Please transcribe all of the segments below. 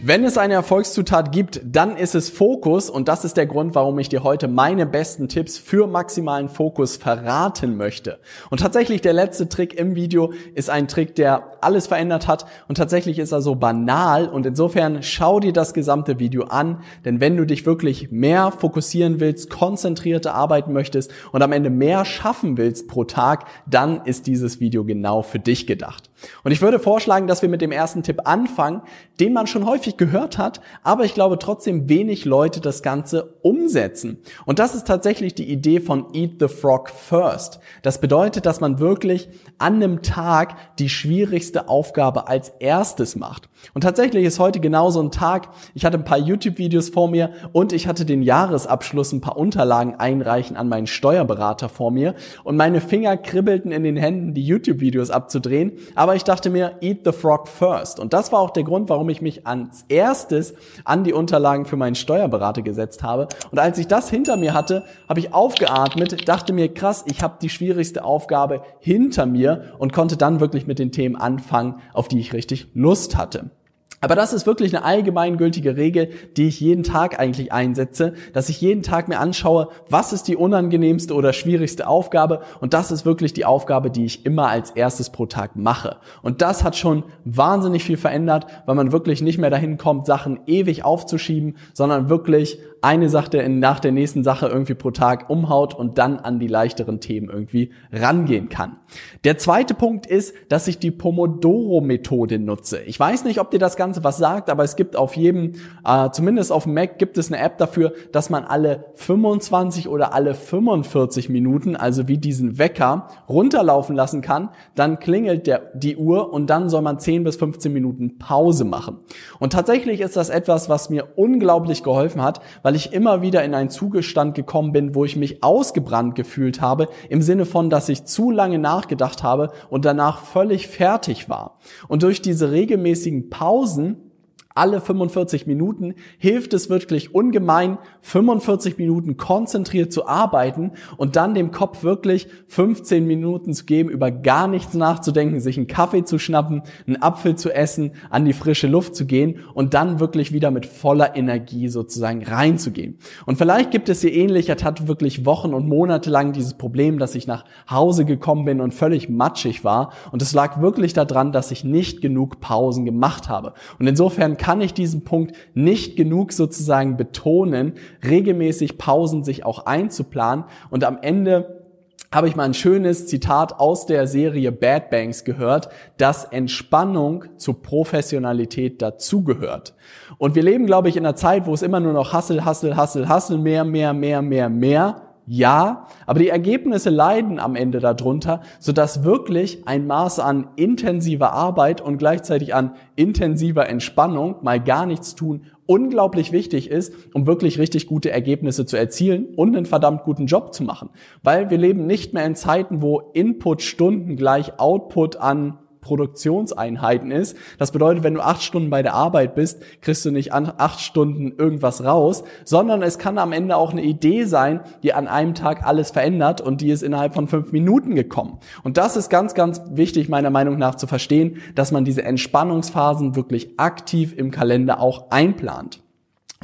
Wenn es eine Erfolgszutat gibt, dann ist es Fokus und das ist der Grund, warum ich dir heute meine besten Tipps für maximalen Fokus verraten möchte. Und tatsächlich der letzte Trick im Video ist ein Trick, der alles verändert hat und tatsächlich ist er so banal und insofern schau dir das gesamte Video an, denn wenn du dich wirklich mehr fokussieren willst, konzentrierter arbeiten möchtest und am Ende mehr schaffen willst pro Tag, dann ist dieses Video genau für dich gedacht. Und ich würde vorschlagen, dass wir mit dem ersten Tipp anfangen, den man schon häufig gehört hat, aber ich glaube trotzdem wenig Leute das Ganze umsetzen. Und das ist tatsächlich die Idee von Eat the Frog First. Das bedeutet, dass man wirklich an einem Tag die schwierigste Aufgabe als erstes macht. Und tatsächlich ist heute genauso ein Tag. Ich hatte ein paar YouTube-Videos vor mir und ich hatte den Jahresabschluss, ein paar Unterlagen einreichen an meinen Steuerberater vor mir und meine Finger kribbelten in den Händen, die YouTube-Videos abzudrehen. Aber ich dachte mir, eat the frog first. Und das war auch der Grund, warum ich mich ans erstes an die Unterlagen für meinen Steuerberater gesetzt habe. Und als ich das hinter mir hatte, habe ich aufgeatmet, dachte mir, krass, ich habe die schwierigste Aufgabe hinter mir und konnte dann wirklich mit den Themen anfangen, auf die ich richtig Lust hatte. Aber das ist wirklich eine allgemeingültige Regel, die ich jeden Tag eigentlich einsetze, dass ich jeden Tag mir anschaue, was ist die unangenehmste oder schwierigste Aufgabe und das ist wirklich die Aufgabe, die ich immer als erstes pro Tag mache. Und das hat schon wahnsinnig viel verändert, weil man wirklich nicht mehr dahin kommt, Sachen ewig aufzuschieben, sondern wirklich eine Sache nach der nächsten Sache irgendwie pro Tag umhaut und dann an die leichteren Themen irgendwie rangehen kann. Der zweite Punkt ist, dass ich die Pomodoro-Methode nutze. Ich weiß nicht, ob dir das Ganze was sagt, aber es gibt auf jedem, äh, zumindest auf dem Mac, gibt es eine App dafür, dass man alle 25 oder alle 45 Minuten, also wie diesen Wecker, runterlaufen lassen kann. Dann klingelt der, die Uhr und dann soll man 10 bis 15 Minuten Pause machen. Und tatsächlich ist das etwas, was mir unglaublich geholfen hat, weil ich immer wieder in einen Zugestand gekommen bin, wo ich mich ausgebrannt gefühlt habe, im Sinne von, dass ich zu lange nachgedacht habe und danach völlig fertig war. Und durch diese regelmäßigen Pausen alle 45 Minuten hilft es wirklich ungemein, 45 Minuten konzentriert zu arbeiten und dann dem Kopf wirklich 15 Minuten zu geben, über gar nichts nachzudenken, sich einen Kaffee zu schnappen, einen Apfel zu essen, an die frische Luft zu gehen und dann wirklich wieder mit voller Energie sozusagen reinzugehen. Und vielleicht gibt es hier ähnlich, ich wirklich Wochen und Monate lang dieses Problem, dass ich nach Hause gekommen bin und völlig matschig war und es lag wirklich daran, dass ich nicht genug Pausen gemacht habe. Und insofern kann ich diesen Punkt nicht genug sozusagen betonen, regelmäßig Pausen sich auch einzuplanen und am Ende habe ich mal ein schönes Zitat aus der Serie Bad Banks gehört, dass Entspannung zur Professionalität dazugehört. Und wir leben, glaube ich, in einer Zeit, wo es immer nur noch Hassel, Hassel, Hassel, Hassel, mehr, mehr, mehr, mehr, mehr ja, aber die Ergebnisse leiden am Ende darunter, sodass wirklich ein Maß an intensiver Arbeit und gleichzeitig an intensiver Entspannung, mal gar nichts tun, unglaublich wichtig ist, um wirklich richtig gute Ergebnisse zu erzielen und einen verdammt guten Job zu machen. Weil wir leben nicht mehr in Zeiten, wo Input-Stunden gleich Output an Produktionseinheiten ist. Das bedeutet, wenn du acht Stunden bei der Arbeit bist, kriegst du nicht an acht Stunden irgendwas raus, sondern es kann am Ende auch eine Idee sein, die an einem Tag alles verändert und die ist innerhalb von fünf Minuten gekommen. Und das ist ganz, ganz wichtig meiner Meinung nach zu verstehen, dass man diese Entspannungsphasen wirklich aktiv im Kalender auch einplant.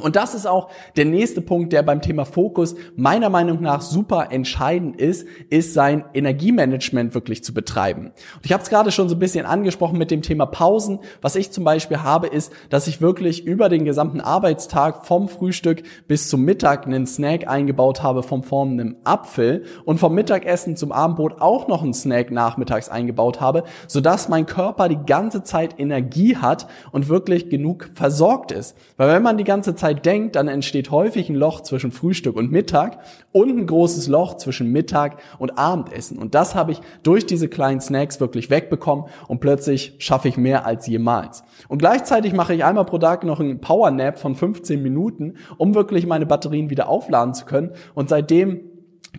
Und das ist auch der nächste Punkt, der beim Thema Fokus meiner Meinung nach super entscheidend ist, ist sein Energiemanagement wirklich zu betreiben. Und ich habe es gerade schon so ein bisschen angesprochen mit dem Thema Pausen. Was ich zum Beispiel habe, ist, dass ich wirklich über den gesamten Arbeitstag vom Frühstück bis zum Mittag einen Snack eingebaut habe vom Form einem Apfel und vom Mittagessen zum Abendbrot auch noch einen Snack nachmittags eingebaut habe, sodass mein Körper die ganze Zeit Energie hat und wirklich genug versorgt ist. Weil wenn man die ganze Zeit Zeit denkt, dann entsteht häufig ein Loch zwischen Frühstück und Mittag und ein großes Loch zwischen Mittag und Abendessen. Und das habe ich durch diese kleinen Snacks wirklich wegbekommen und plötzlich schaffe ich mehr als jemals. Und gleichzeitig mache ich einmal pro Tag noch einen Power von 15 Minuten, um wirklich meine Batterien wieder aufladen zu können. Und seitdem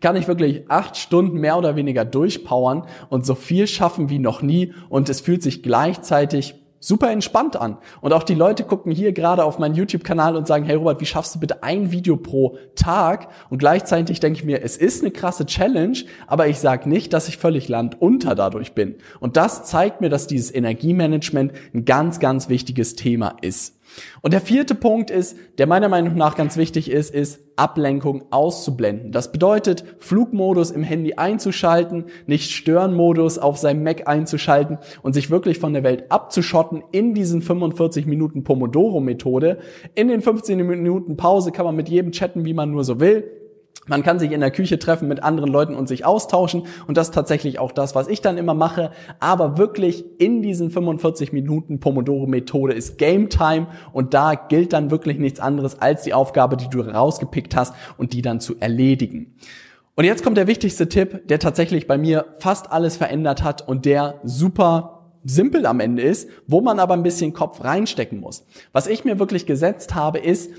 kann ich wirklich acht Stunden mehr oder weniger durchpowern und so viel schaffen wie noch nie und es fühlt sich gleichzeitig super entspannt an. Und auch die Leute gucken hier gerade auf meinen YouTube-Kanal und sagen, hey Robert, wie schaffst du bitte ein Video pro Tag? Und gleichzeitig denke ich mir, es ist eine krasse Challenge, aber ich sage nicht, dass ich völlig landunter dadurch bin. Und das zeigt mir, dass dieses Energiemanagement ein ganz, ganz wichtiges Thema ist. Und der vierte Punkt ist, der meiner Meinung nach ganz wichtig ist, ist Ablenkung auszublenden. Das bedeutet, Flugmodus im Handy einzuschalten, nicht Störenmodus auf seinem Mac einzuschalten und sich wirklich von der Welt abzuschotten in diesen 45 Minuten Pomodoro-Methode. In den 15 Minuten Pause kann man mit jedem chatten, wie man nur so will. Man kann sich in der Küche treffen mit anderen Leuten und sich austauschen. Und das ist tatsächlich auch das, was ich dann immer mache. Aber wirklich in diesen 45 Minuten Pomodoro-Methode ist Game Time. Und da gilt dann wirklich nichts anderes als die Aufgabe, die du rausgepickt hast und die dann zu erledigen. Und jetzt kommt der wichtigste Tipp, der tatsächlich bei mir fast alles verändert hat und der super simpel am Ende ist, wo man aber ein bisschen Kopf reinstecken muss. Was ich mir wirklich gesetzt habe, ist,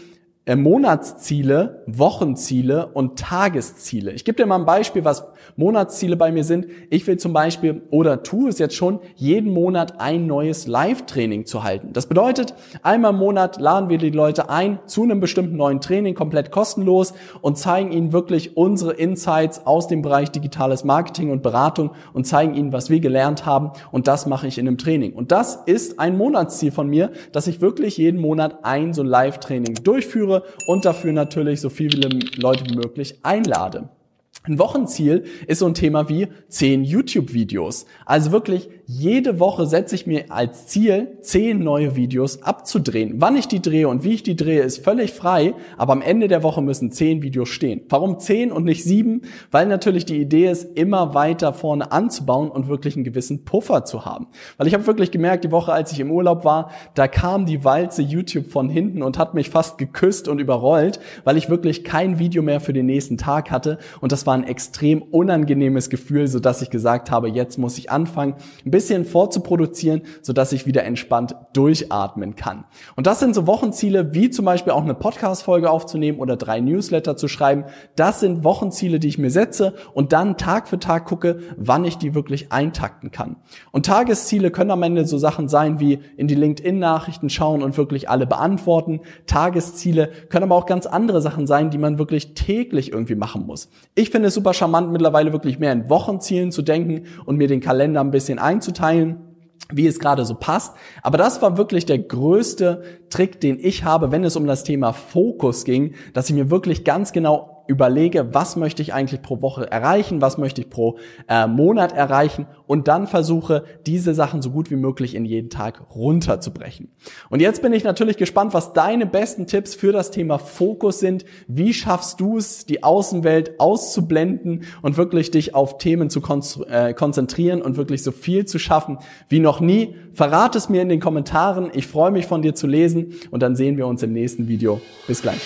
Monatsziele, Wochenziele und Tagesziele. Ich gebe dir mal ein Beispiel, was Monatsziele bei mir sind. Ich will zum Beispiel oder tue es jetzt schon, jeden Monat ein neues Live-Training zu halten. Das bedeutet, einmal im Monat laden wir die Leute ein zu einem bestimmten neuen Training, komplett kostenlos und zeigen ihnen wirklich unsere Insights aus dem Bereich digitales Marketing und Beratung und zeigen ihnen, was wir gelernt haben. Und das mache ich in einem Training. Und das ist ein Monatsziel von mir, dass ich wirklich jeden Monat ein so Live-Training durchführe und dafür natürlich so viele Leute wie möglich einlade. Ein Wochenziel ist so ein Thema wie zehn YouTube-Videos. Also wirklich jede Woche setze ich mir als Ziel, zehn neue Videos abzudrehen. Wann ich die drehe und wie ich die drehe, ist völlig frei, aber am Ende der Woche müssen zehn Videos stehen. Warum zehn und nicht sieben? Weil natürlich die Idee ist, immer weiter vorne anzubauen und wirklich einen gewissen Puffer zu haben. Weil ich habe wirklich gemerkt, die Woche, als ich im Urlaub war, da kam die Walze YouTube von hinten und hat mich fast geküsst und überrollt, weil ich wirklich kein Video mehr für den nächsten Tag hatte und das war ein extrem unangenehmes Gefühl, so dass ich gesagt habe, jetzt muss ich anfangen, ein bisschen vorzuproduzieren, so dass ich wieder entspannt durchatmen kann. Und das sind so Wochenziele, wie zum Beispiel auch eine Podcast-Folge aufzunehmen oder drei Newsletter zu schreiben. Das sind Wochenziele, die ich mir setze und dann Tag für Tag gucke, wann ich die wirklich eintakten kann. Und Tagesziele können am Ende so Sachen sein wie in die LinkedIn-Nachrichten schauen und wirklich alle beantworten. Tagesziele können aber auch ganz andere Sachen sein, die man wirklich täglich irgendwie machen muss. Ich finde es super charmant, mittlerweile wirklich mehr in Wochenzielen zu denken und mir den Kalender ein bisschen einzuteilen wie es gerade so passt. Aber das war wirklich der größte Trick, den ich habe, wenn es um das Thema Fokus ging, dass ich mir wirklich ganz genau überlege, was möchte ich eigentlich pro Woche erreichen, was möchte ich pro äh, Monat erreichen und dann versuche, diese Sachen so gut wie möglich in jeden Tag runterzubrechen. Und jetzt bin ich natürlich gespannt, was deine besten Tipps für das Thema Fokus sind. Wie schaffst du es, die Außenwelt auszublenden und wirklich dich auf Themen zu äh, konzentrieren und wirklich so viel zu schaffen wie noch nie? Verrate es mir in den Kommentaren. Ich freue mich von dir zu lesen und dann sehen wir uns im nächsten Video. Bis gleich.